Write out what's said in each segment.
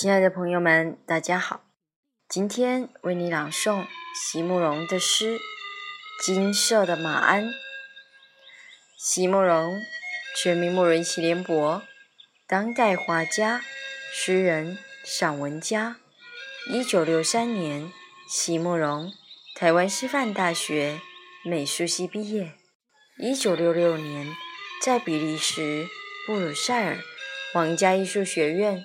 亲爱的朋友们，大家好！今天为你朗诵席慕容的诗《金色的马鞍》。席慕容，全名慕容席联博，当代画家、诗人、散文家。一九六三年，席慕容台湾师范大学美术系毕业。一九六六年，在比利时布鲁塞尔皇家艺术学院。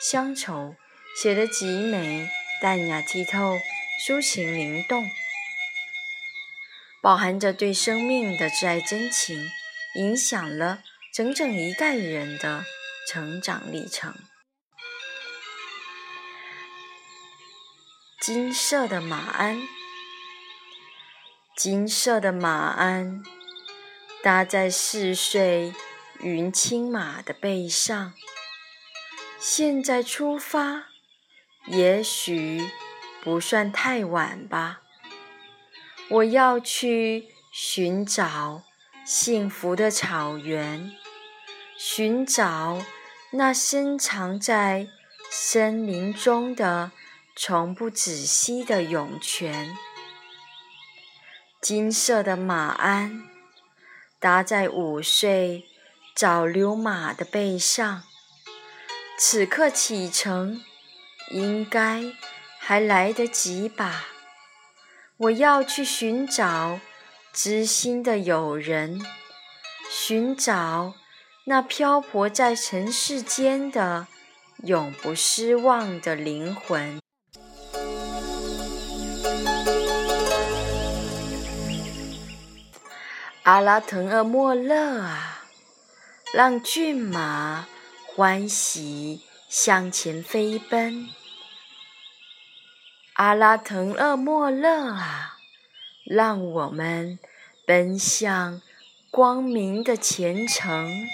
乡愁写得极美，淡雅剔透，抒情灵动，饱含着对生命的挚爱真情，影响了整整一代人的成长历程。金色的马鞍，金色的马鞍，搭在四岁云青马的背上。现在出发，也许不算太晚吧。我要去寻找幸福的草原，寻找那深藏在森林中的从不止息的涌泉。金色的马鞍搭在午睡早流马的背上。此刻启程，应该还来得及吧？我要去寻找知心的友人，寻找那漂泊在尘世间的永不失望的灵魂。阿拉腾厄莫勒啊，让骏马。欢喜向前飞奔，阿拉腾厄莫勒啊，让我们奔向光明的前程。